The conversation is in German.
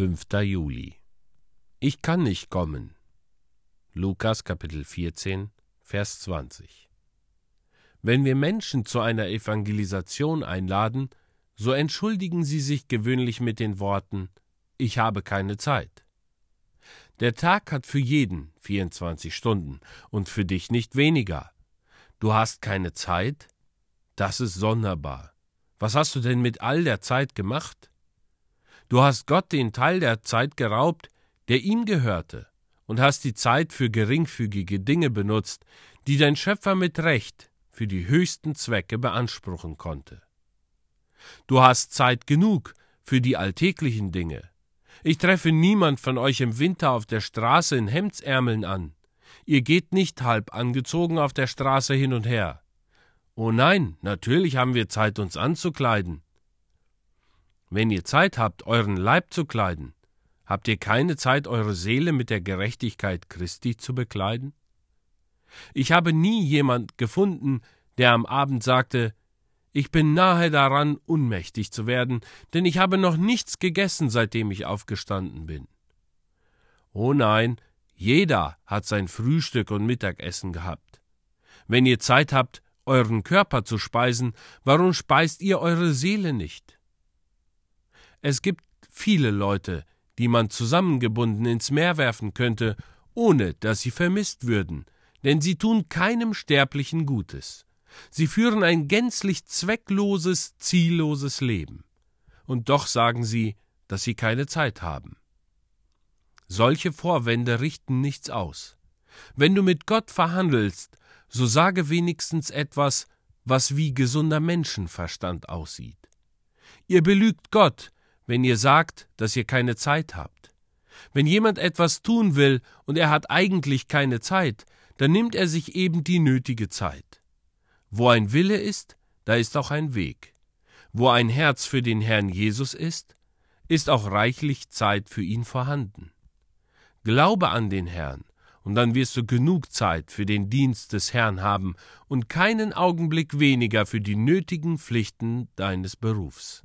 5. Juli Ich kann nicht kommen. Lukas Kapitel 14, Vers 20 Wenn wir Menschen zu einer Evangelisation einladen, so entschuldigen sie sich gewöhnlich mit den Worten Ich habe keine Zeit. Der Tag hat für jeden 24 Stunden und für dich nicht weniger. Du hast keine Zeit? Das ist sonderbar. Was hast du denn mit all der Zeit gemacht? Du hast Gott den Teil der Zeit geraubt, der ihm gehörte, und hast die Zeit für geringfügige Dinge benutzt, die dein Schöpfer mit Recht für die höchsten Zwecke beanspruchen konnte. Du hast Zeit genug für die alltäglichen Dinge. Ich treffe niemand von euch im Winter auf der Straße in Hemdsärmeln an. Ihr geht nicht halb angezogen auf der Straße hin und her. Oh nein, natürlich haben wir Zeit, uns anzukleiden. Wenn ihr Zeit habt, euren Leib zu kleiden, habt ihr keine Zeit, eure Seele mit der Gerechtigkeit Christi zu bekleiden? Ich habe nie jemand gefunden, der am Abend sagte, ich bin nahe daran, unmächtig zu werden, denn ich habe noch nichts gegessen, seitdem ich aufgestanden bin. Oh nein, jeder hat sein Frühstück und Mittagessen gehabt. Wenn ihr Zeit habt, euren Körper zu speisen, warum speist ihr eure Seele nicht? Es gibt viele Leute, die man zusammengebunden ins Meer werfen könnte, ohne dass sie vermisst würden, denn sie tun keinem Sterblichen Gutes. Sie führen ein gänzlich zweckloses, zielloses Leben. Und doch sagen sie, dass sie keine Zeit haben. Solche Vorwände richten nichts aus. Wenn du mit Gott verhandelst, so sage wenigstens etwas, was wie gesunder Menschenverstand aussieht. Ihr belügt Gott, wenn ihr sagt, dass ihr keine Zeit habt. Wenn jemand etwas tun will und er hat eigentlich keine Zeit, dann nimmt er sich eben die nötige Zeit. Wo ein Wille ist, da ist auch ein Weg. Wo ein Herz für den Herrn Jesus ist, ist auch reichlich Zeit für ihn vorhanden. Glaube an den Herrn, und dann wirst du genug Zeit für den Dienst des Herrn haben und keinen Augenblick weniger für die nötigen Pflichten deines Berufs.